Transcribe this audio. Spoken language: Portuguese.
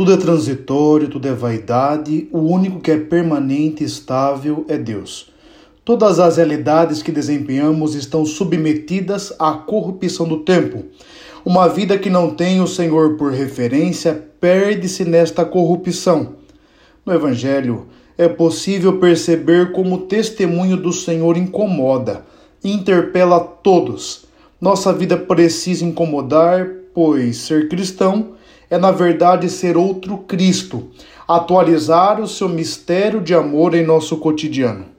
Tudo é transitório, tudo é vaidade, o único que é permanente e estável é Deus. Todas as realidades que desempenhamos estão submetidas à corrupção do tempo. Uma vida que não tem o Senhor por referência perde-se nesta corrupção. No Evangelho, é possível perceber como o testemunho do Senhor incomoda interpela todos. Nossa vida precisa incomodar, pois ser cristão é, na verdade, ser outro Cristo, atualizar o seu mistério de amor em nosso cotidiano.